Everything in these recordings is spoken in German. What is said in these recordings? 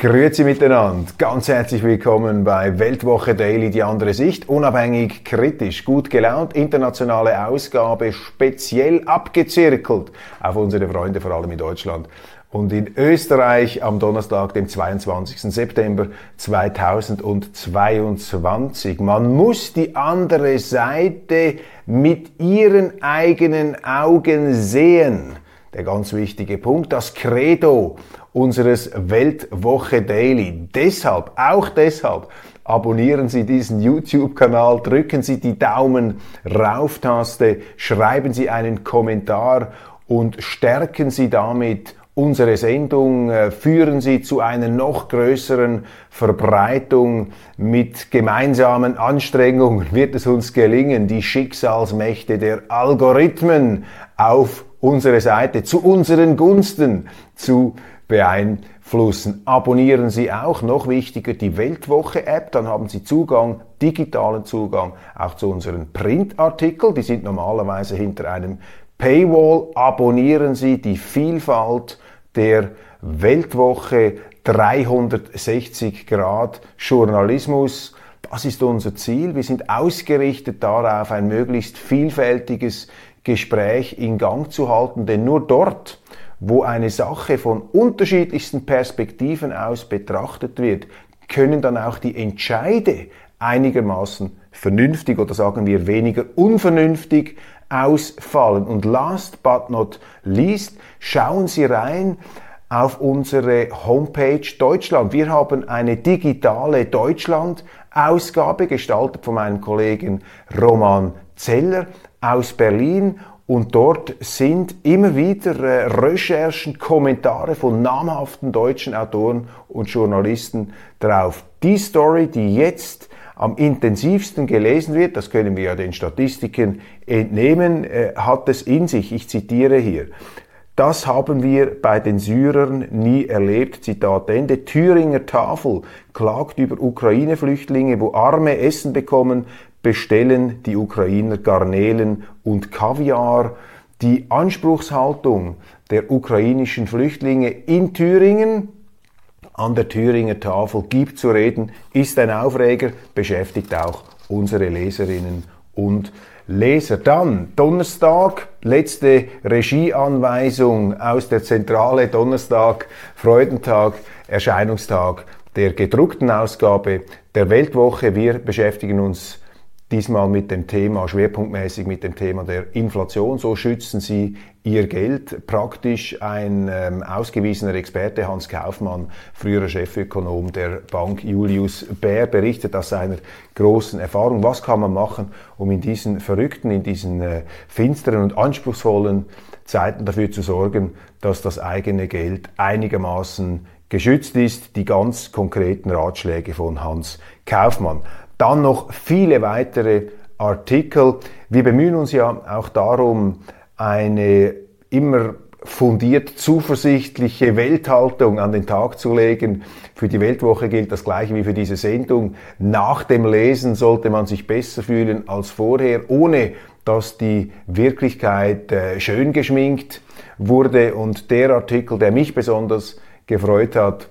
Grüezi miteinander, ganz herzlich willkommen bei Weltwoche Daily, die andere Sicht, unabhängig, kritisch, gut gelaunt, internationale Ausgabe, speziell abgezirkelt auf unsere Freunde, vor allem in Deutschland und in Österreich am Donnerstag, dem 22. September 2022. Man muss die andere Seite mit ihren eigenen Augen sehen. Der ganz wichtige Punkt, das Credo unseres Weltwoche Daily. Deshalb, auch deshalb, abonnieren Sie diesen YouTube-Kanal, drücken Sie die Daumen rauf-Taste, schreiben Sie einen Kommentar und stärken Sie damit unsere Sendung, äh, führen Sie zu einer noch größeren Verbreitung. Mit gemeinsamen Anstrengungen wird es uns gelingen, die Schicksalsmächte der Algorithmen auf unsere Seite zu unseren Gunsten zu beeinflussen. Abonnieren Sie auch, noch wichtiger, die Weltwoche-App, dann haben Sie Zugang, digitalen Zugang auch zu unseren Printartikeln, die sind normalerweise hinter einem Paywall. Abonnieren Sie die Vielfalt der Weltwoche 360 Grad Journalismus. Das ist unser Ziel. Wir sind ausgerichtet darauf, ein möglichst vielfältiges Gespräch in Gang zu halten, denn nur dort, wo eine Sache von unterschiedlichsten Perspektiven aus betrachtet wird, können dann auch die Entscheide einigermaßen vernünftig oder sagen wir weniger unvernünftig ausfallen. Und last but not least, schauen Sie rein auf unsere Homepage Deutschland. Wir haben eine digitale Deutschland-Ausgabe gestaltet von meinem Kollegen Roman Zeller aus Berlin und dort sind immer wieder äh, Recherchen, Kommentare von namhaften deutschen Autoren und Journalisten drauf. Die Story, die jetzt am intensivsten gelesen wird, das können wir ja den Statistiken entnehmen, äh, hat es in sich. Ich zitiere hier. Das haben wir bei den Syrern nie erlebt. Zitat Ende. Thüringer Tafel klagt über Ukraine-Flüchtlinge, wo Arme Essen bekommen, bestellen die Ukrainer Garnelen und Kaviar. Die Anspruchshaltung der ukrainischen Flüchtlinge in Thüringen an der Thüringer Tafel gibt zu reden, ist ein Aufreger, beschäftigt auch unsere Leserinnen und Leser. Dann Donnerstag, letzte Regieanweisung aus der Zentrale Donnerstag, Freudentag, Erscheinungstag der gedruckten Ausgabe der Weltwoche. Wir beschäftigen uns diesmal mit dem Thema, schwerpunktmäßig mit dem Thema der Inflation. So schützen Sie Ihr Geld. Praktisch ein ähm, ausgewiesener Experte, Hans Kaufmann, früherer Chefökonom der Bank Julius Bär, berichtet aus seiner großen Erfahrung. Was kann man machen, um in diesen verrückten, in diesen äh, finsteren und anspruchsvollen Zeiten dafür zu sorgen, dass das eigene Geld einigermaßen geschützt ist. Die ganz konkreten Ratschläge von Hans Kaufmann. Dann noch viele weitere Artikel. Wir bemühen uns ja auch darum, eine immer fundiert zuversichtliche Welthaltung an den Tag zu legen. Für die Weltwoche gilt das gleiche wie für diese Sendung. Nach dem Lesen sollte man sich besser fühlen als vorher, ohne dass die Wirklichkeit äh, schön geschminkt wurde. Und der Artikel, der mich besonders gefreut hat,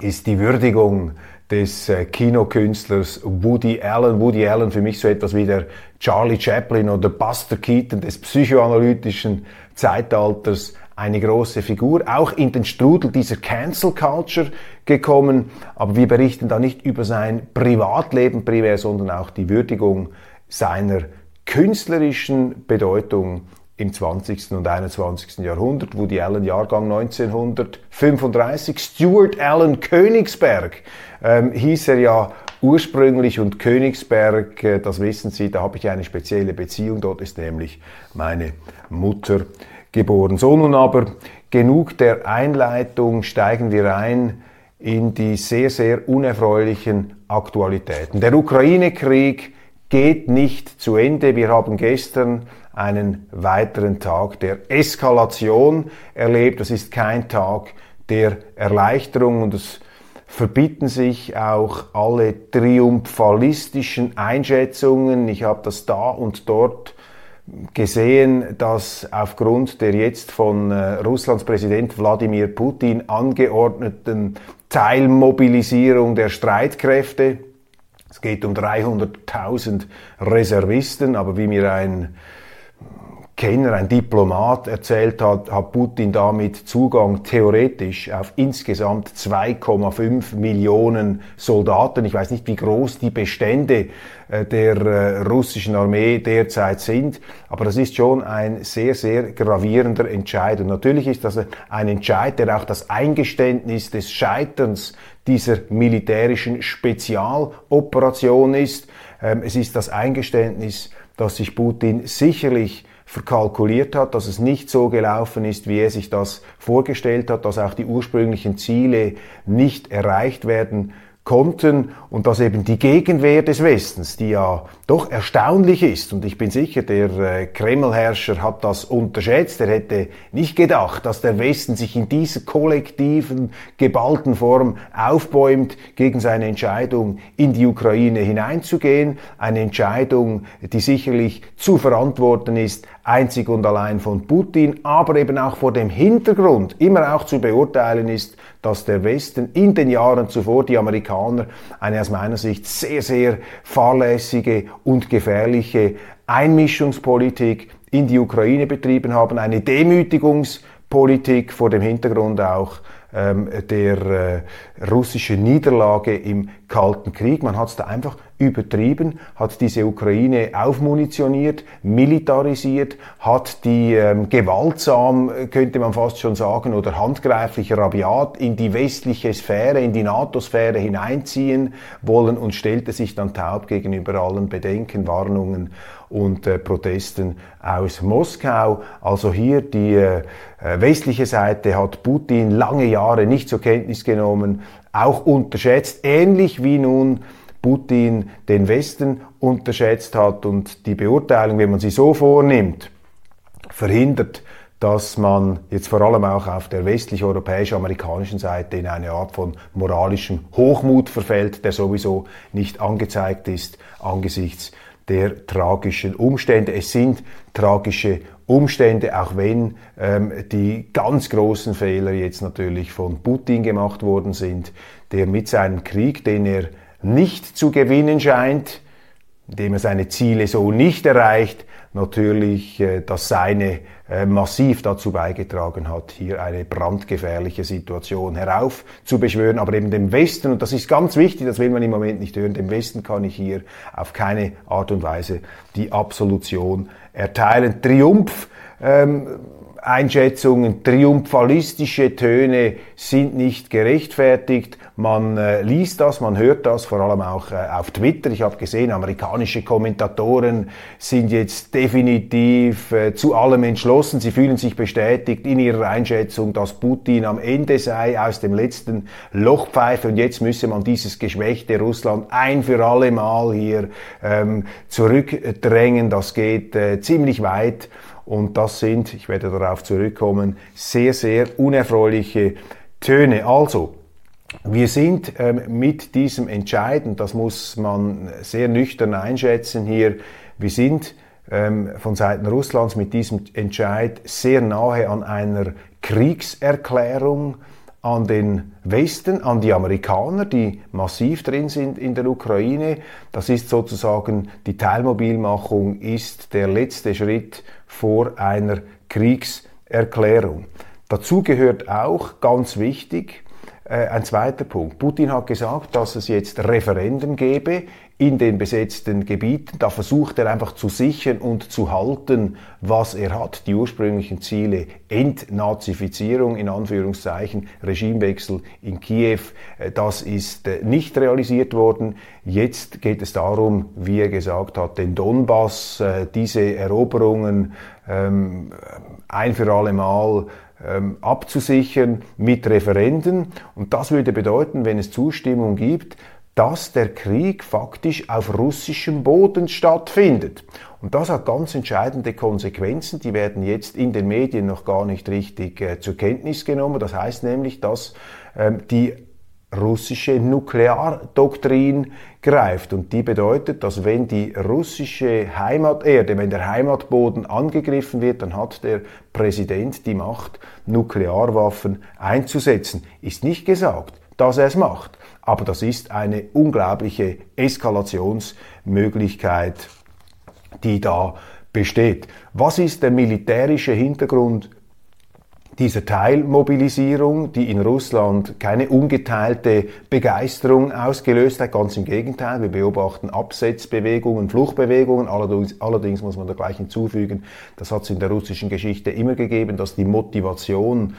ist die Würdigung des äh, Kinokünstlers Woody Allen. Woody Allen für mich so etwas wie der Charlie Chaplin oder Buster Keaton des psychoanalytischen Zeitalters. Eine große Figur, auch in den Strudel dieser Cancel Culture gekommen. Aber wir berichten da nicht über sein Privatleben primär, sondern auch die Würdigung seiner künstlerischen Bedeutung im 20. und 21. Jahrhundert. Woody Allen Jahrgang 1935. Stuart Allen Königsberg ähm, hieß er ja ursprünglich und Königsberg, äh, das wissen Sie, da habe ich eine spezielle Beziehung. Dort ist nämlich meine Mutter geboren. So nun aber genug der Einleitung, steigen wir ein in die sehr, sehr unerfreulichen Aktualitäten. Der Ukraine-Krieg geht nicht zu Ende. Wir haben gestern einen weiteren Tag der Eskalation erlebt. Das ist kein Tag der Erleichterung und es verbieten sich auch alle triumphalistischen Einschätzungen. Ich habe das da und dort gesehen, dass aufgrund der jetzt von äh, Russlands Präsident Wladimir Putin angeordneten Teilmobilisierung der Streitkräfte, es geht um 300.000 Reservisten, aber wie mir ein Kenner, ein Diplomat erzählt hat, hat Putin damit Zugang theoretisch auf insgesamt 2,5 Millionen Soldaten. Ich weiß nicht, wie groß die Bestände äh, der äh, russischen Armee derzeit sind, aber das ist schon ein sehr, sehr gravierender Entscheid. Und natürlich ist das ein Entscheid, der auch das Eingeständnis des Scheiterns dieser militärischen Spezialoperation ist. Ähm, es ist das Eingeständnis, dass sich Putin sicherlich verkalkuliert hat, dass es nicht so gelaufen ist, wie er sich das vorgestellt hat, dass auch die ursprünglichen Ziele nicht erreicht werden konnten und dass eben die Gegenwehr des Westens, die ja doch erstaunlich ist, und ich bin sicher, der äh, Kremlherrscher hat das unterschätzt, er hätte nicht gedacht, dass der Westen sich in dieser kollektiven, geballten Form aufbäumt gegen seine Entscheidung, in die Ukraine hineinzugehen, eine Entscheidung, die sicherlich zu verantworten ist, einzig und allein von Putin, aber eben auch vor dem Hintergrund immer auch zu beurteilen ist, dass der Westen in den Jahren zuvor die Amerikaner eine aus meiner Sicht sehr, sehr fahrlässige und gefährliche Einmischungspolitik in die Ukraine betrieben haben, eine Demütigungspolitik vor dem Hintergrund auch ähm, der äh, russischen Niederlage im Kalten Krieg. Man hat es da einfach übertrieben, hat diese Ukraine aufmunitioniert, militarisiert, hat die ähm, gewaltsam, könnte man fast schon sagen, oder handgreiflich rabiat in die westliche Sphäre, in die NATO-Sphäre hineinziehen wollen und stellte sich dann taub gegenüber allen Bedenken, Warnungen und äh, Protesten aus Moskau. Also hier die äh, westliche Seite hat Putin lange Jahre nicht zur Kenntnis genommen, auch unterschätzt, ähnlich wie nun Putin den Westen unterschätzt hat und die Beurteilung, wenn man sie so vornimmt, verhindert, dass man jetzt vor allem auch auf der westlich-europäisch-amerikanischen Seite in eine Art von moralischem Hochmut verfällt, der sowieso nicht angezeigt ist angesichts der tragischen Umstände. Es sind tragische Umstände, auch wenn ähm, die ganz großen Fehler jetzt natürlich von Putin gemacht worden sind, der mit seinem Krieg, den er nicht zu gewinnen scheint, indem er seine Ziele so nicht erreicht, natürlich äh, das Seine äh, massiv dazu beigetragen hat, hier eine brandgefährliche Situation heraufzubeschwören. Aber eben dem Westen, und das ist ganz wichtig, das will man im Moment nicht hören, dem Westen kann ich hier auf keine Art und Weise die Absolution erteilen. Triumph ähm, Einschätzungen, triumphalistische Töne sind nicht gerechtfertigt. Man äh, liest das, man hört das, vor allem auch äh, auf Twitter. Ich habe gesehen, amerikanische Kommentatoren sind jetzt definitiv äh, zu allem entschlossen. Sie fühlen sich bestätigt in ihrer Einschätzung, dass Putin am Ende sei aus dem letzten Lochpfeife und jetzt müsse man dieses geschwächte Russland ein für alle Mal hier ähm, zurückdrängen. Das geht äh, ziemlich weit. Und das sind, ich werde darauf zurückkommen, sehr, sehr unerfreuliche Töne. Also, wir sind ähm, mit diesem Entscheiden, das muss man sehr nüchtern einschätzen hier, wir sind ähm, von Seiten Russlands mit diesem Entscheid sehr nahe an einer Kriegserklärung an den Westen, an die Amerikaner, die massiv drin sind in der Ukraine. Das ist sozusagen die Teilmobilmachung, ist der letzte Schritt vor einer Kriegserklärung. Dazu gehört auch ganz wichtig, äh, ein zweiter Punkt. Putin hat gesagt, dass es jetzt Referenden gäbe in den besetzten Gebieten. Da versucht er einfach zu sichern und zu halten, was er hat. Die ursprünglichen Ziele Entnazifizierung in Anführungszeichen, Regimewechsel in Kiew, äh, das ist äh, nicht realisiert worden. Jetzt geht es darum, wie er gesagt hat, den Donbass, äh, diese Eroberungen ähm, ein für alle Mal ähm, abzusichern mit Referenden. Und das würde bedeuten, wenn es Zustimmung gibt, dass der Krieg faktisch auf russischem Boden stattfindet. Und das hat ganz entscheidende Konsequenzen, die werden jetzt in den Medien noch gar nicht richtig äh, zur Kenntnis genommen. Das heißt nämlich, dass ähm, die russische Nukleardoktrin greift. Und die bedeutet, dass wenn die russische Heimaterde, wenn der Heimatboden angegriffen wird, dann hat der Präsident die Macht, Nuklearwaffen einzusetzen. Ist nicht gesagt, dass er es macht. Aber das ist eine unglaubliche Eskalationsmöglichkeit, die da besteht. Was ist der militärische Hintergrund dieser Teilmobilisierung, die in Russland keine ungeteilte Begeisterung ausgelöst hat. Ganz im Gegenteil, wir beobachten Absetzbewegungen, Fluchtbewegungen. Allerdings, allerdings muss man da gleich hinzufügen, das hat es in der russischen Geschichte immer gegeben, dass die Motivation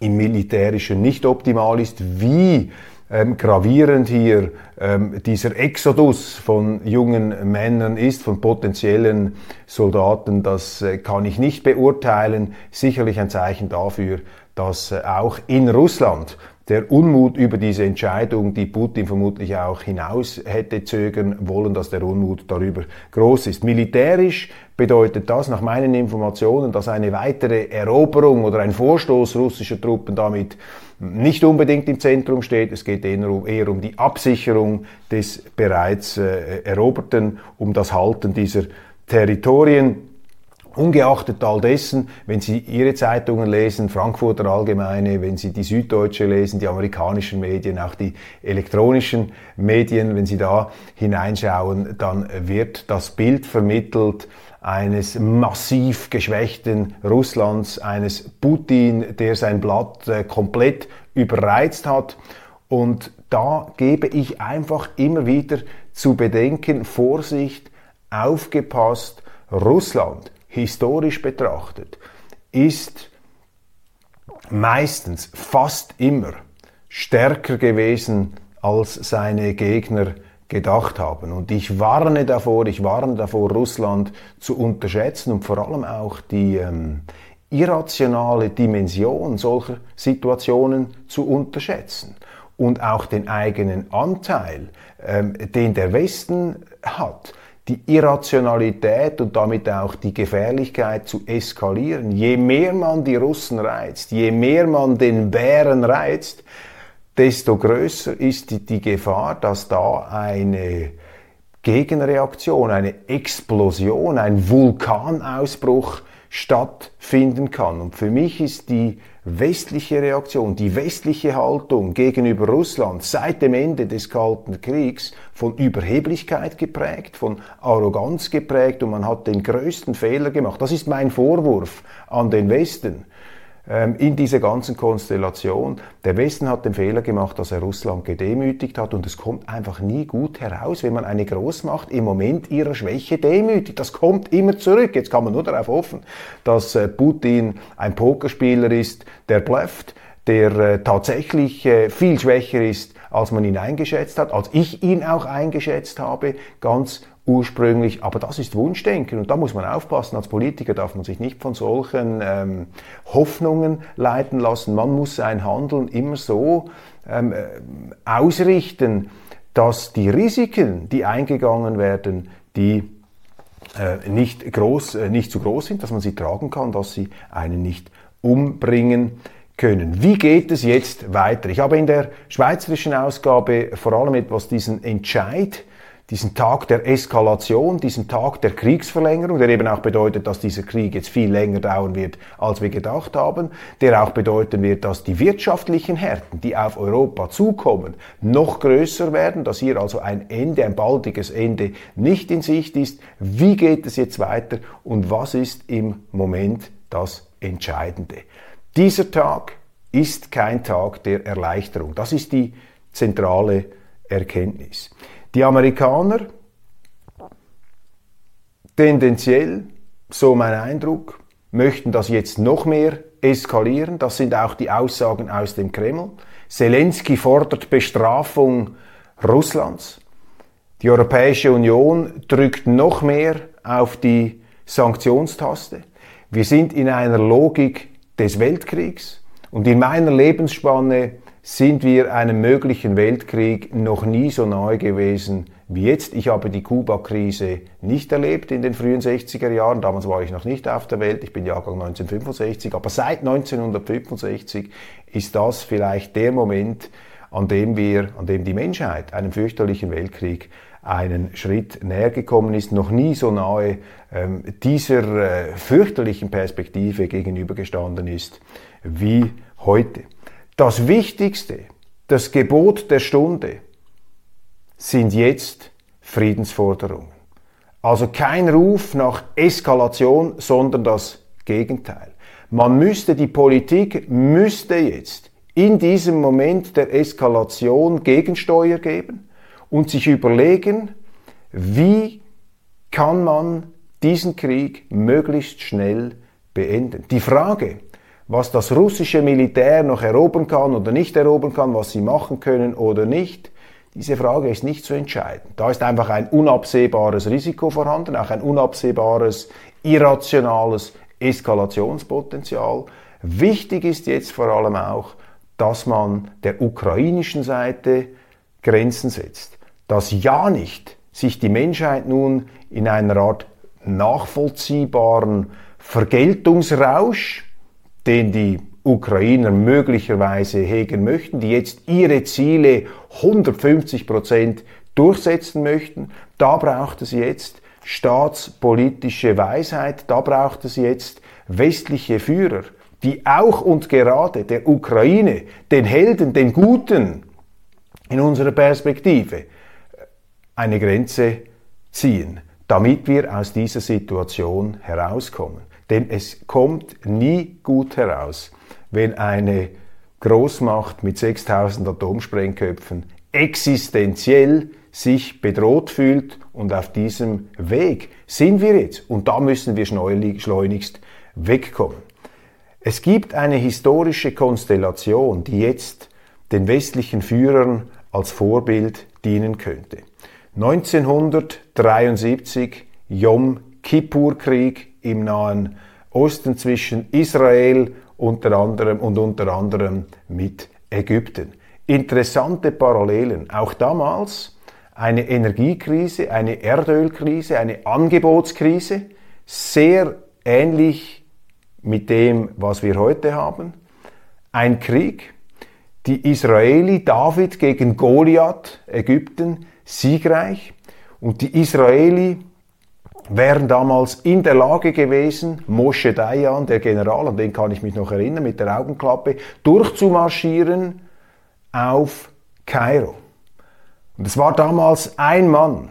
im Militärischen nicht optimal ist. Wie ähm, gravierend hier ähm, dieser Exodus von jungen Männern ist, von potenziellen Soldaten, das äh, kann ich nicht beurteilen. Sicherlich ein Zeichen dafür, dass äh, auch in Russland der Unmut über diese Entscheidung, die Putin vermutlich auch hinaus hätte zögern wollen, dass der Unmut darüber groß ist. Militärisch bedeutet das nach meinen Informationen, dass eine weitere Eroberung oder ein Vorstoß russischer Truppen damit nicht unbedingt im Zentrum steht. Es geht eher um, die Absicherung des bereits äh, Eroberten, um das Halten dieser Territorien. Ungeachtet all dessen, wenn Sie Ihre Zeitungen lesen, Frankfurter Allgemeine, wenn Sie die Süddeutsche lesen, die amerikanischen Medien, auch die elektronischen Medien, wenn Sie da hineinschauen, dann wird das Bild vermittelt eines massiv geschwächten Russlands, eines Putin, der sein Blatt äh, komplett überreizt hat. Und da gebe ich einfach immer wieder zu bedenken, Vorsicht, aufgepasst, Russland historisch betrachtet, ist meistens, fast immer stärker gewesen als seine Gegner gedacht haben. Und ich warne davor, ich warne davor, Russland zu unterschätzen und vor allem auch die ähm, irrationale Dimension solcher Situationen zu unterschätzen und auch den eigenen Anteil, ähm, den der Westen hat die Irrationalität und damit auch die Gefährlichkeit zu eskalieren. Je mehr man die Russen reizt, je mehr man den Bären reizt, desto größer ist die, die Gefahr, dass da eine Gegenreaktion, eine Explosion, ein Vulkanausbruch stattfinden kann. Und für mich ist die westliche Reaktion, die westliche Haltung gegenüber Russland seit dem Ende des Kalten Kriegs von Überheblichkeit geprägt, von Arroganz geprägt und man hat den größten Fehler gemacht. Das ist mein Vorwurf an den Westen in dieser ganzen Konstellation. Der Westen hat den Fehler gemacht, dass er Russland gedemütigt hat und es kommt einfach nie gut heraus, wenn man eine Großmacht im Moment ihrer Schwäche demütigt. Das kommt immer zurück. Jetzt kann man nur darauf hoffen, dass äh, Putin ein Pokerspieler ist, der blufft, der äh, tatsächlich äh, viel schwächer ist, als man ihn eingeschätzt hat, als ich ihn auch eingeschätzt habe, ganz ursprünglich. Aber das ist Wunschdenken und da muss man aufpassen. Als Politiker darf man sich nicht von solchen ähm, Hoffnungen leiten lassen. Man muss sein Handeln immer so ähm, äh, ausrichten, dass die Risiken, die eingegangen werden, die äh, nicht, groß, äh, nicht zu groß sind, dass man sie tragen kann, dass sie einen nicht umbringen können. Wie geht es jetzt weiter? Ich habe in der schweizerischen Ausgabe vor allem etwas diesen Entscheid diesen Tag der Eskalation, diesen Tag der Kriegsverlängerung, der eben auch bedeutet, dass dieser Krieg jetzt viel länger dauern wird, als wir gedacht haben, der auch bedeuten wird, dass die wirtschaftlichen Härten, die auf Europa zukommen, noch größer werden, dass hier also ein Ende, ein baldiges Ende nicht in Sicht ist. Wie geht es jetzt weiter und was ist im Moment das Entscheidende? Dieser Tag ist kein Tag der Erleichterung. Das ist die zentrale Erkenntnis. Die Amerikaner, tendenziell, so mein Eindruck, möchten das jetzt noch mehr eskalieren. Das sind auch die Aussagen aus dem Kreml. Zelensky fordert Bestrafung Russlands. Die Europäische Union drückt noch mehr auf die Sanktionstaste. Wir sind in einer Logik des Weltkriegs und in meiner Lebensspanne sind wir einem möglichen Weltkrieg noch nie so nahe gewesen wie jetzt. Ich habe die Kuba-Krise nicht erlebt in den frühen 60er Jahren. Damals war ich noch nicht auf der Welt. Ich bin Jahrgang 1965. Aber seit 1965 ist das vielleicht der Moment, an dem wir, an dem die Menschheit einem fürchterlichen Weltkrieg einen Schritt näher gekommen ist, noch nie so nahe ähm, dieser äh, fürchterlichen Perspektive gegenübergestanden ist wie heute. Das Wichtigste, das Gebot der Stunde sind jetzt Friedensforderungen. Also kein Ruf nach Eskalation, sondern das Gegenteil. Man müsste, die Politik müsste jetzt in diesem Moment der Eskalation Gegensteuer geben und sich überlegen, wie kann man diesen Krieg möglichst schnell beenden. Die Frage, was das russische Militär noch erobern kann oder nicht erobern kann, was sie machen können oder nicht, diese Frage ist nicht zu entscheiden. Da ist einfach ein unabsehbares Risiko vorhanden, auch ein unabsehbares, irrationales Eskalationspotenzial. Wichtig ist jetzt vor allem auch, dass man der ukrainischen Seite Grenzen setzt. Dass ja nicht sich die Menschheit nun in einer Art nachvollziehbaren Vergeltungsrausch den die Ukrainer möglicherweise hegen möchten, die jetzt ihre Ziele 150 Prozent durchsetzen möchten. Da braucht es jetzt staatspolitische Weisheit, da braucht es jetzt westliche Führer, die auch und gerade der Ukraine, den Helden, den Guten in unserer Perspektive eine Grenze ziehen, damit wir aus dieser Situation herauskommen. Denn es kommt nie gut heraus, wenn eine Großmacht mit 6000 Atomsprengköpfen existenziell sich bedroht fühlt und auf diesem Weg sind wir jetzt und da müssen wir schleunigst wegkommen. Es gibt eine historische Konstellation, die jetzt den westlichen Führern als Vorbild dienen könnte. 1973 Yom Kippur-Krieg im Nahen Osten zwischen Israel unter anderem und unter anderem mit Ägypten. Interessante Parallelen. Auch damals eine Energiekrise, eine Erdölkrise, eine Angebotskrise, sehr ähnlich mit dem, was wir heute haben. Ein Krieg, die Israeli, David gegen Goliath, Ägypten, siegreich und die Israeli wären damals in der Lage gewesen, Moshe Dayan, der General, an den kann ich mich noch erinnern, mit der Augenklappe, durchzumarschieren auf Kairo. Und es war damals ein Mann.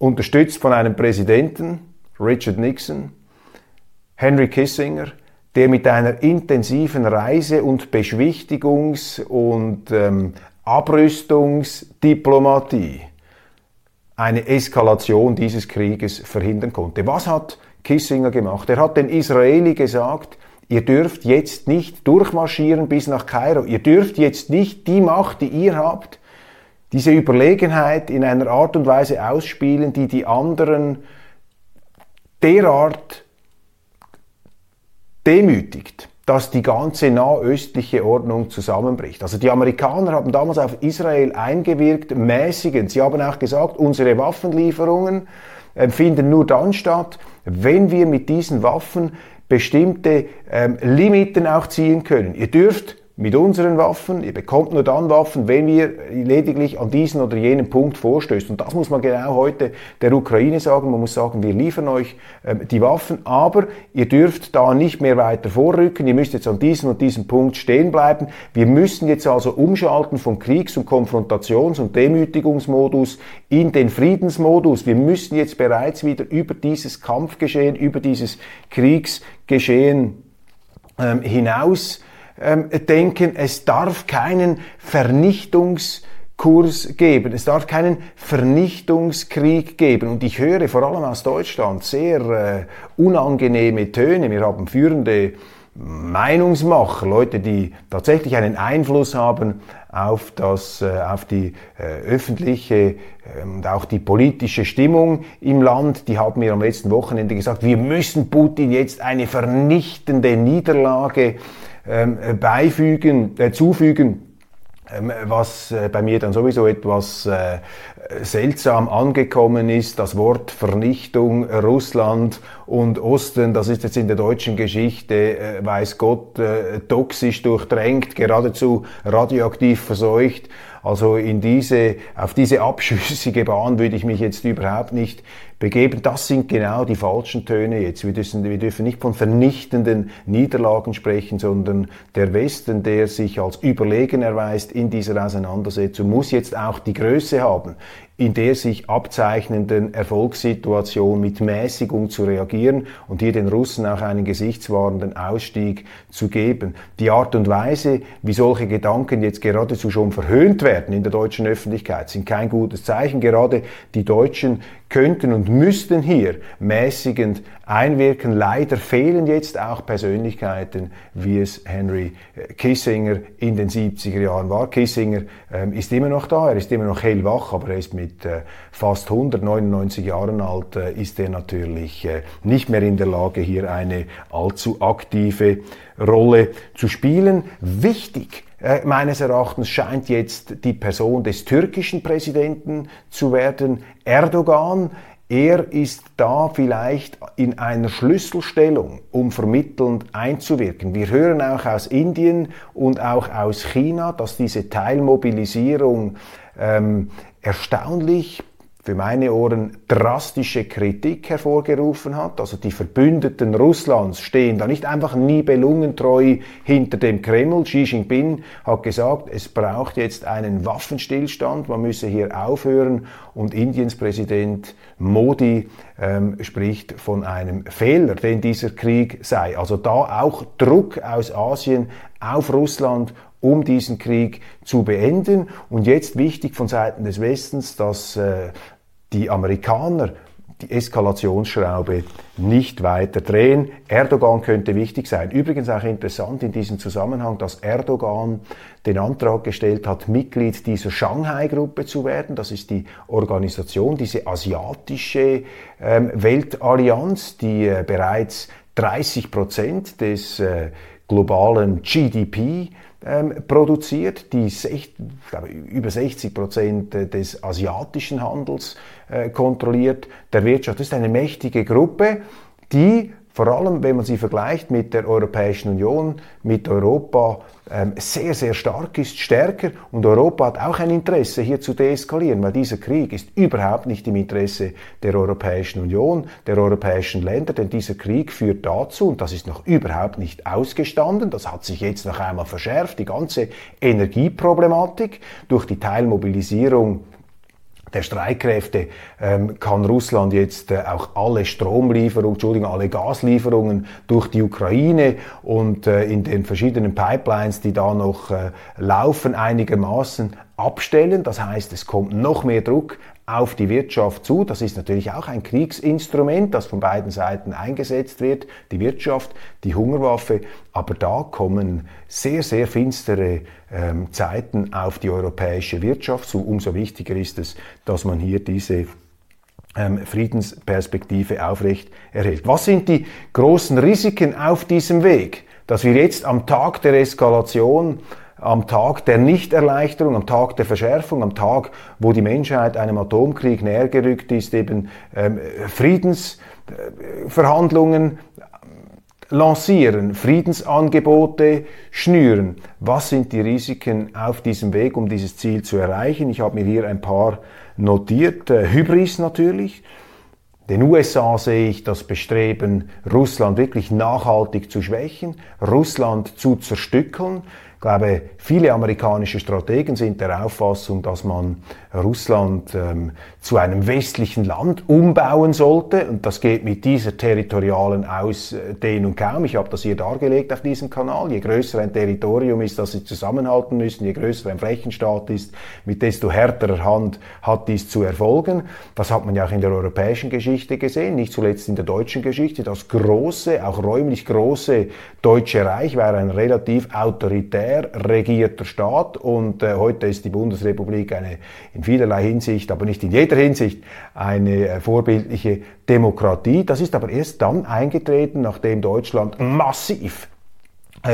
Unterstützt von einem Präsidenten, Richard Nixon, Henry Kissinger, der mit einer intensiven Reise- und Beschwichtigungs- und ähm, Abrüstungsdiplomatie eine Eskalation dieses Krieges verhindern konnte. Was hat Kissinger gemacht? Er hat den Israeli gesagt, ihr dürft jetzt nicht durchmarschieren bis nach Kairo. Ihr dürft jetzt nicht die Macht, die ihr habt, diese Überlegenheit in einer Art und Weise ausspielen, die die anderen derart demütigt, dass die ganze nahöstliche Ordnung zusammenbricht. Also die Amerikaner haben damals auf Israel eingewirkt, mäßigend. Sie haben auch gesagt, unsere Waffenlieferungen äh, finden nur dann statt, wenn wir mit diesen Waffen bestimmte ähm, Limiten auch ziehen können. Ihr dürft mit unseren Waffen. Ihr bekommt nur dann Waffen, wenn ihr lediglich an diesen oder jenen Punkt vorstößt. Und das muss man genau heute der Ukraine sagen. Man muss sagen, wir liefern euch äh, die Waffen, aber ihr dürft da nicht mehr weiter vorrücken. Ihr müsst jetzt an diesem und diesem Punkt stehen bleiben. Wir müssen jetzt also umschalten vom Kriegs- und Konfrontations- und Demütigungsmodus in den Friedensmodus. Wir müssen jetzt bereits wieder über dieses Kampfgeschehen, über dieses Kriegsgeschehen ähm, hinaus ähm, denken, es darf keinen Vernichtungskurs geben. Es darf keinen Vernichtungskrieg geben. Und ich höre vor allem aus Deutschland sehr äh, unangenehme Töne. Wir haben führende Meinungsmacher, Leute, die tatsächlich einen Einfluss haben auf, das, äh, auf die äh, öffentliche äh, und auch die politische Stimmung im Land, die haben mir am letzten Wochenende gesagt, wir müssen Putin jetzt eine vernichtende Niederlage ähm, beifügen, äh, zufügen, ähm, was äh, bei mir dann sowieso etwas äh, seltsam angekommen ist, das Wort Vernichtung Russland und Osten, das ist jetzt in der deutschen Geschichte, äh, weiß Gott, äh, toxisch durchdrängt, geradezu radioaktiv verseucht. Also in diese, auf diese abschüssige Bahn würde ich mich jetzt überhaupt nicht begeben. Das sind genau die falschen Töne jetzt. Wir dürfen, wir dürfen nicht von vernichtenden Niederlagen sprechen, sondern der Westen, der sich als überlegen erweist in dieser Auseinandersetzung, muss jetzt auch die Größe haben, in der sich abzeichnenden Erfolgssituation mit Mäßigung zu reagieren und hier den Russen auch einen gesichtswahrenden Ausstieg zu geben. Die Art und Weise, wie solche Gedanken jetzt geradezu schon verhöhnt werden in der deutschen Öffentlichkeit, sind kein gutes Zeichen. Gerade die Deutschen könnten und müssten hier mäßigend einwirken. Leider fehlen jetzt auch Persönlichkeiten, wie es Henry äh, Kissinger in den 70er Jahren war. Kissinger ähm, ist immer noch da, er ist immer noch hellwach, aber er ist mit äh, fast 199 Jahren alt, äh, ist er natürlich äh, nicht mehr in der Lage, hier eine allzu aktive Rolle zu spielen. Wichtig äh, meines Erachtens scheint jetzt die Person des türkischen Präsidenten zu werden, Erdogan. Er ist da vielleicht in einer Schlüsselstellung, um vermittelnd einzuwirken. Wir hören auch aus Indien und auch aus China, dass diese Teilmobilisierung ähm, erstaunlich für meine Ohren drastische Kritik hervorgerufen hat. Also die Verbündeten Russlands stehen da nicht einfach nibelungentreu hinter dem Kreml. Xi Jinping hat gesagt, es braucht jetzt einen Waffenstillstand, man müsse hier aufhören. Und Indiens Präsident Modi ähm, spricht von einem Fehler, den dieser Krieg sei. Also da auch Druck aus Asien auf Russland um diesen Krieg zu beenden. Und jetzt wichtig von Seiten des Westens, dass äh, die Amerikaner die Eskalationsschraube nicht weiter drehen. Erdogan könnte wichtig sein. Übrigens auch interessant in diesem Zusammenhang, dass Erdogan den Antrag gestellt hat, Mitglied dieser Shanghai-Gruppe zu werden. Das ist die Organisation, diese asiatische ähm, Weltallianz, die äh, bereits 30 Prozent des äh, globalen GDP ähm, produziert, die sech, glaube, über 60 Prozent des asiatischen Handels äh, kontrolliert, der Wirtschaft. Das ist eine mächtige Gruppe, die vor allem, wenn man sie vergleicht mit der Europäischen Union, mit Europa, sehr, sehr stark ist, stärker. Und Europa hat auch ein Interesse, hier zu deeskalieren, weil dieser Krieg ist überhaupt nicht im Interesse der Europäischen Union, der europäischen Länder, denn dieser Krieg führt dazu, und das ist noch überhaupt nicht ausgestanden, das hat sich jetzt noch einmal verschärft, die ganze Energieproblematik durch die Teilmobilisierung der Streitkräfte ähm, kann Russland jetzt äh, auch alle Stromlieferungen, Entschuldigung, alle Gaslieferungen durch die Ukraine und äh, in den verschiedenen Pipelines, die da noch äh, laufen, einigermaßen abstellen. Das heißt, es kommt noch mehr Druck auf die Wirtschaft zu. Das ist natürlich auch ein Kriegsinstrument, das von beiden Seiten eingesetzt wird, die Wirtschaft, die Hungerwaffe. Aber da kommen sehr, sehr finstere ähm, Zeiten auf die europäische Wirtschaft zu. Umso wichtiger ist es, dass man hier diese ähm, Friedensperspektive aufrecht erhält. Was sind die großen Risiken auf diesem Weg? dass wir jetzt am Tag der Eskalation am Tag der Nichterleichterung, am Tag der Verschärfung, am Tag, wo die Menschheit einem Atomkrieg näher gerückt ist, eben ähm, Friedensverhandlungen lancieren, Friedensangebote schnüren. Was sind die Risiken auf diesem Weg, um dieses Ziel zu erreichen? Ich habe mir hier ein paar notiert. Äh, Hybris natürlich. Den USA sehe ich das Bestreben, Russland wirklich nachhaltig zu schwächen, Russland zu zerstückeln. Ich glaube, viele amerikanische Strategen sind der Auffassung, dass man Russland ähm, zu einem westlichen Land umbauen sollte. Und das geht mit dieser territorialen Ausdehnung kaum. Ich habe das hier dargelegt auf diesem Kanal. Je größer ein Territorium ist, das sie zusammenhalten müssen, je größer ein Flächenstaat ist, mit desto härterer Hand hat dies zu erfolgen. Das hat man ja auch in der europäischen Geschichte gesehen, nicht zuletzt in der deutschen Geschichte. Das große, auch räumlich große Deutsche Reich war ein relativ autoritär regierter Staat und äh, heute ist die Bundesrepublik eine in vielerlei Hinsicht, aber nicht in jeder Hinsicht, eine äh, vorbildliche Demokratie. Das ist aber erst dann eingetreten, nachdem Deutschland massiv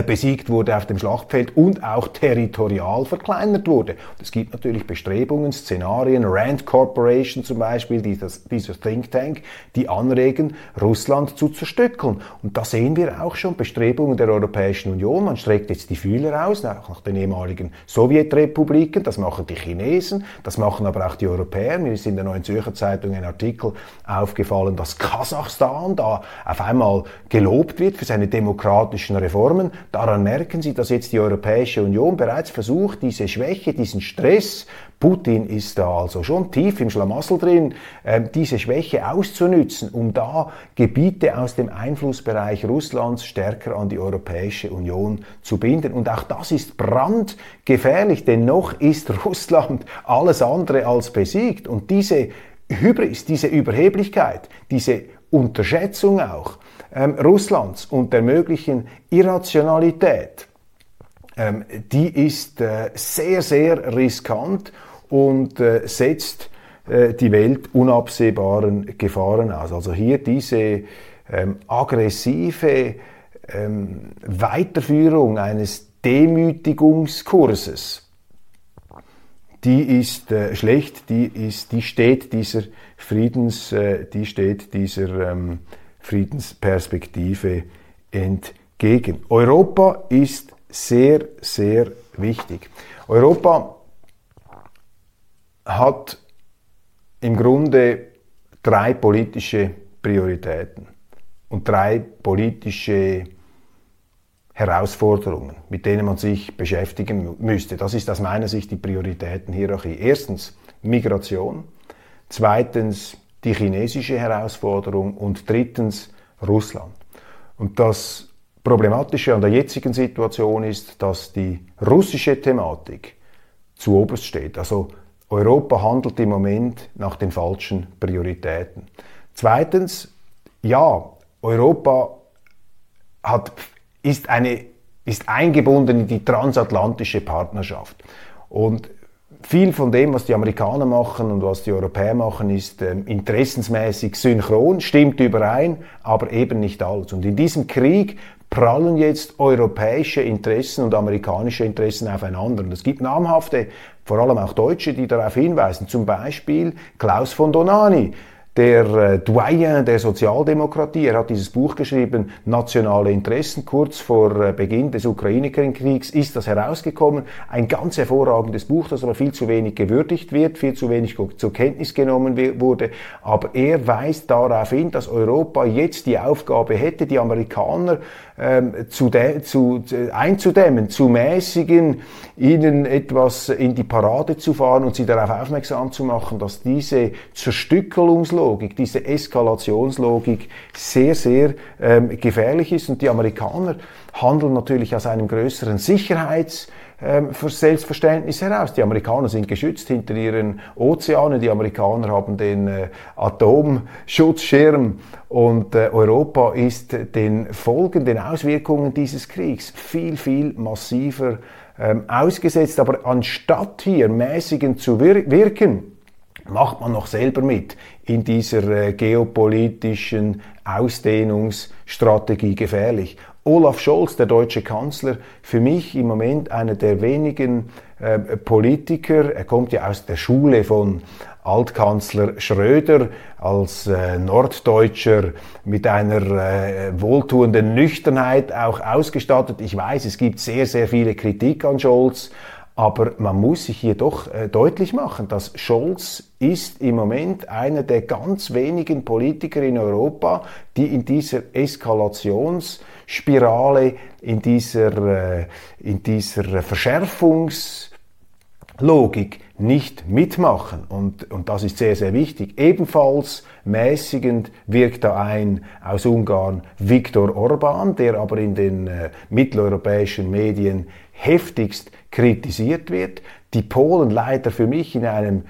besiegt wurde auf dem Schlachtfeld und auch territorial verkleinert wurde. Es gibt natürlich Bestrebungen, Szenarien, Rand Corporation zum Beispiel, dieses, dieser Think Tank, die anregen, Russland zu zerstückeln. Und da sehen wir auch schon Bestrebungen der Europäischen Union. Man streckt jetzt die Fühler aus, auch nach den ehemaligen Sowjetrepubliken. Das machen die Chinesen, das machen aber auch die Europäer. Mir ist in der Neuen Zürcher Zeitung ein Artikel aufgefallen, dass Kasachstan da auf einmal gelobt wird für seine demokratischen Reformen. Daran merken Sie, dass jetzt die Europäische Union bereits versucht, diese Schwäche, diesen Stress, Putin ist da also schon tief im Schlamassel drin, äh, diese Schwäche auszunützen, um da Gebiete aus dem Einflussbereich Russlands stärker an die Europäische Union zu binden. Und auch das ist brandgefährlich, denn noch ist Russland alles andere als besiegt. Und diese Hybris, diese Überheblichkeit, diese Unterschätzung auch, ähm, Russlands und der möglichen Irrationalität, ähm, die ist äh, sehr, sehr riskant und äh, setzt äh, die Welt unabsehbaren Gefahren aus. Also hier diese ähm, aggressive ähm, Weiterführung eines Demütigungskurses, die ist äh, schlecht, die, ist, die steht dieser Friedens, äh, die steht dieser ähm, Friedensperspektive entgegen. Europa ist sehr, sehr wichtig. Europa hat im Grunde drei politische Prioritäten und drei politische Herausforderungen, mit denen man sich beschäftigen müsste. Das ist aus meiner Sicht die Prioritätenhierarchie. Erstens Migration, zweitens die chinesische Herausforderung und drittens Russland. Und das Problematische an der jetzigen Situation ist, dass die russische Thematik zu oberst steht. Also Europa handelt im Moment nach den falschen Prioritäten. Zweitens, ja, Europa hat, ist, eine, ist eingebunden in die transatlantische Partnerschaft. Und viel von dem, was die Amerikaner machen und was die Europäer machen, ist ähm, interessensmäßig synchron, stimmt überein, aber eben nicht alles. Und in diesem Krieg prallen jetzt europäische Interessen und amerikanische Interessen aufeinander. Und es gibt namhafte, vor allem auch Deutsche, die darauf hinweisen, zum Beispiel Klaus von Donani, der äh, Doyen der Sozialdemokratie. Er hat dieses Buch geschrieben, Nationale Interessen. Kurz vor äh, Beginn des Ukraine-Kriegs ist das herausgekommen. Ein ganz hervorragendes Buch, das aber viel zu wenig gewürdigt wird, viel zu wenig zur Kenntnis genommen wurde. Aber er weist darauf hin, dass Europa jetzt die Aufgabe hätte, die Amerikaner ähm, zu, zu, einzudämmen, zu mäßigen, ihnen etwas in die Parade zu fahren und sie darauf aufmerksam zu machen, dass diese Zerstückelungslogik, diese Eskalationslogik sehr, sehr ähm, gefährlich ist. Und die Amerikaner handeln natürlich aus einem größeren Sicherheits- ähm, Selbstverständnis heraus. Die Amerikaner sind geschützt hinter ihren Ozeanen, die Amerikaner haben den äh, Atomschutzschirm und äh, Europa ist den Folgen, den Auswirkungen dieses Kriegs viel, viel massiver ähm, ausgesetzt. Aber anstatt hier mäßigend zu wir wirken, macht man noch selber mit in dieser äh, geopolitischen Ausdehnungsstrategie gefährlich. Olaf Scholz, der deutsche Kanzler, für mich im Moment einer der wenigen äh, Politiker, er kommt ja aus der Schule von Altkanzler Schröder als äh, Norddeutscher mit einer äh, wohltuenden Nüchternheit auch ausgestattet. Ich weiß, es gibt sehr, sehr viele Kritik an Scholz, aber man muss sich hier doch äh, deutlich machen, dass Scholz ist im Moment einer der ganz wenigen Politiker in Europa, die in dieser Eskalationsspirale, in dieser, äh, in dieser Verschärfungslogik nicht mitmachen. Und, und das ist sehr, sehr wichtig. Ebenfalls mäßigend wirkt da ein aus Ungarn Viktor Orban, der aber in den äh, mitteleuropäischen Medien heftigst kritisiert wird. Die Polen leider für mich in einem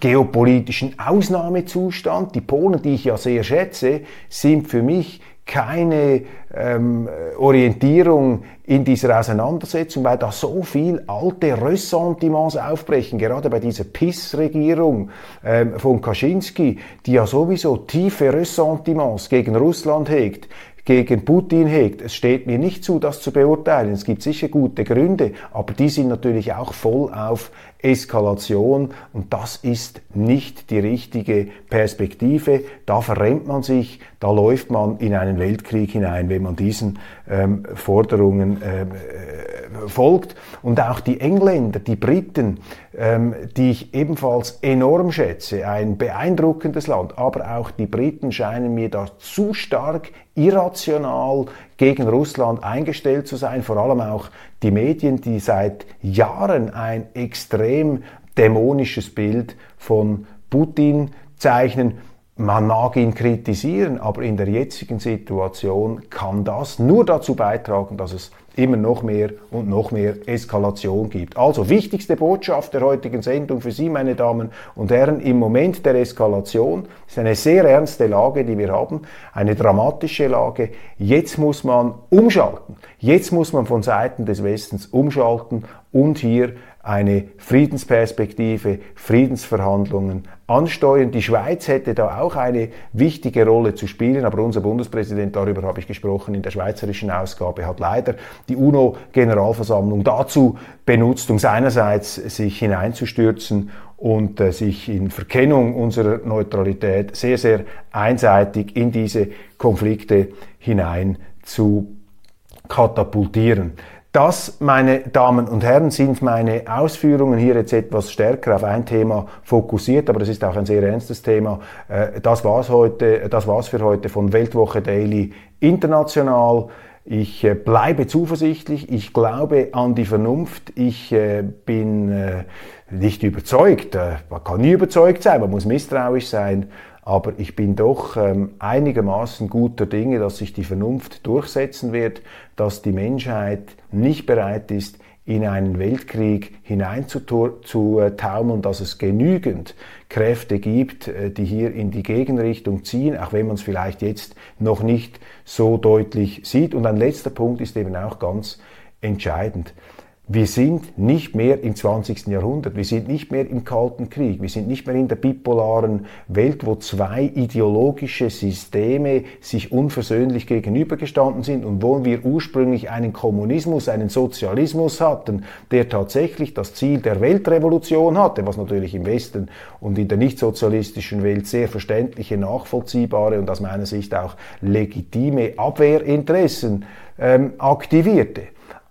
geopolitischen Ausnahmezustand. Die Polen, die ich ja sehr schätze, sind für mich keine ähm, Orientierung in dieser Auseinandersetzung, weil da so viel alte Ressentiments aufbrechen, gerade bei dieser PIS-Regierung ähm, von Kaczynski, die ja sowieso tiefe Ressentiments gegen Russland hegt, gegen Putin hegt. Es steht mir nicht zu, das zu beurteilen. Es gibt sicher gute Gründe, aber die sind natürlich auch voll auf Eskalation und das ist nicht die richtige Perspektive. Da verrennt man sich, da läuft man in einen Weltkrieg hinein, wenn man diesen ähm, Forderungen ähm, äh, folgt. Und auch die Engländer, die Briten, ähm, die ich ebenfalls enorm schätze, ein beeindruckendes Land, aber auch die Briten scheinen mir da zu stark irrational gegen Russland eingestellt zu sein, vor allem auch die Medien, die seit Jahren ein extrem dämonisches Bild von Putin zeichnen. Man mag ihn kritisieren, aber in der jetzigen Situation kann das nur dazu beitragen, dass es immer noch mehr und noch mehr Eskalation gibt. Also wichtigste Botschaft der heutigen Sendung für Sie, meine Damen und Herren, im Moment der Eskalation ist eine sehr ernste Lage, die wir haben, eine dramatische Lage. Jetzt muss man umschalten. Jetzt muss man von Seiten des Westens umschalten und hier eine Friedensperspektive, Friedensverhandlungen ansteuern. Die Schweiz hätte da auch eine wichtige Rolle zu spielen, aber unser Bundespräsident, darüber habe ich gesprochen in der schweizerischen Ausgabe, hat leider die UNO-Generalversammlung dazu benutzt, um seinerseits sich hineinzustürzen und äh, sich in Verkennung unserer Neutralität sehr, sehr einseitig in diese Konflikte hinein zu katapultieren. Das, meine Damen und Herren, sind meine Ausführungen hier jetzt etwas stärker auf ein Thema fokussiert, aber das ist auch ein sehr ernstes Thema. Äh, das war's heute, das war's für heute von Weltwoche Daily International. Ich äh, bleibe zuversichtlich, ich glaube an die Vernunft, ich äh, bin nicht überzeugt, man kann nie überzeugt sein, man muss misstrauisch sein, aber ich bin doch ähm, einigermaßen guter Dinge, dass sich die Vernunft durchsetzen wird, dass die Menschheit nicht bereit ist, in einen Weltkrieg hineinzutaumeln, dass es genügend Kräfte gibt, äh, die hier in die Gegenrichtung ziehen, auch wenn man es vielleicht jetzt noch nicht so deutlich sieht. Und ein letzter Punkt ist eben auch ganz entscheidend. Wir sind nicht mehr im 20. Jahrhundert, wir sind nicht mehr im Kalten Krieg, wir sind nicht mehr in der bipolaren Welt, wo zwei ideologische Systeme sich unversöhnlich gegenübergestanden sind und wo wir ursprünglich einen Kommunismus, einen Sozialismus hatten, der tatsächlich das Ziel der Weltrevolution hatte, was natürlich im Westen und in der nichtsozialistischen Welt sehr verständliche, nachvollziehbare und aus meiner Sicht auch legitime Abwehrinteressen ähm, aktivierte.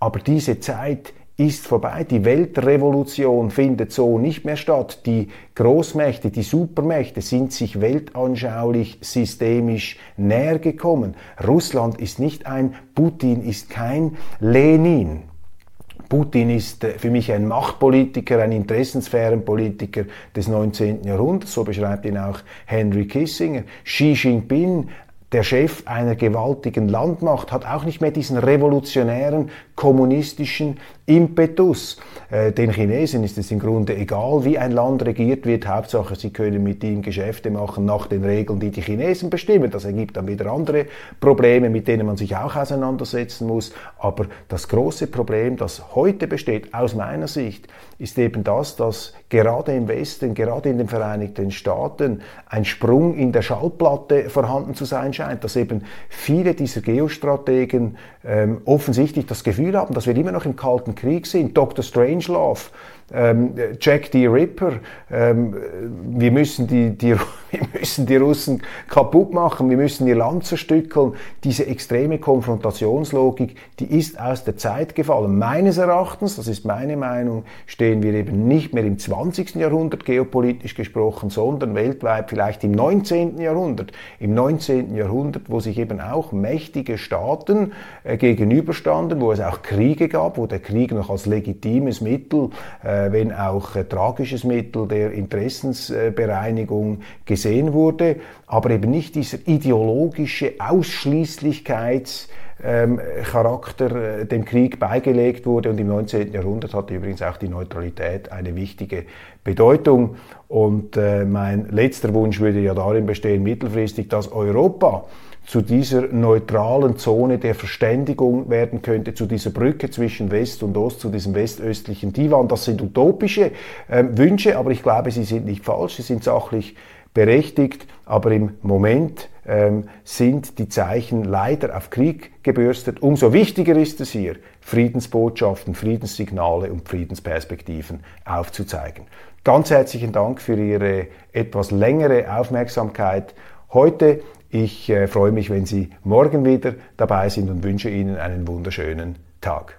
Aber diese Zeit ist vorbei. Die Weltrevolution findet so nicht mehr statt. Die Großmächte, die Supermächte sind sich weltanschaulich, systemisch näher gekommen. Russland ist nicht ein, Putin ist kein Lenin. Putin ist äh, für mich ein Machtpolitiker, ein Interessensphärenpolitiker des 19. Jahrhunderts, so beschreibt ihn auch Henry Kissinger. Xi Jinping, der Chef einer gewaltigen Landmacht, hat auch nicht mehr diesen revolutionären kommunistischen Impetus. Äh, den Chinesen ist es im Grunde egal, wie ein Land regiert wird. Hauptsache, sie können mit ihm Geschäfte machen nach den Regeln, die die Chinesen bestimmen. Das ergibt dann wieder andere Probleme, mit denen man sich auch auseinandersetzen muss. Aber das große Problem, das heute besteht, aus meiner Sicht, ist eben das, dass gerade im Westen, gerade in den Vereinigten Staaten, ein Sprung in der Schallplatte vorhanden zu sein scheint, dass eben viele dieser Geostrategen ähm, offensichtlich das Gefühl haben, dass wir immer noch im Kalten Krieg sind. Dr. Strangelove ähm, Jack the Ripper, ähm, wir, müssen die, die, wir müssen die Russen kaputt machen, wir müssen ihr Land zerstückeln. Diese extreme Konfrontationslogik, die ist aus der Zeit gefallen. Meines Erachtens, das ist meine Meinung, stehen wir eben nicht mehr im 20. Jahrhundert geopolitisch gesprochen, sondern weltweit vielleicht im 19. Jahrhundert. Im 19. Jahrhundert, wo sich eben auch mächtige Staaten äh, gegenüberstanden, wo es auch Kriege gab, wo der Krieg noch als legitimes Mittel äh, wenn auch äh, tragisches Mittel der Interessensbereinigung gesehen wurde, aber eben nicht dieser ideologische Ausschließlichkeitscharakter ähm, dem Krieg beigelegt wurde. Und im 19. Jahrhundert hatte übrigens auch die Neutralität eine wichtige Bedeutung. Und äh, mein letzter Wunsch würde ja darin bestehen, mittelfristig, dass Europa zu dieser neutralen Zone der Verständigung werden könnte, zu dieser Brücke zwischen West und Ost, zu diesem westöstlichen Divan. Das sind utopische äh, Wünsche, aber ich glaube, sie sind nicht falsch, sie sind sachlich berechtigt, aber im Moment ähm, sind die Zeichen leider auf Krieg gebürstet. Umso wichtiger ist es hier, Friedensbotschaften, Friedenssignale und Friedensperspektiven aufzuzeigen. Ganz herzlichen Dank für Ihre etwas längere Aufmerksamkeit heute. Ich äh, freue mich, wenn Sie morgen wieder dabei sind und wünsche Ihnen einen wunderschönen Tag.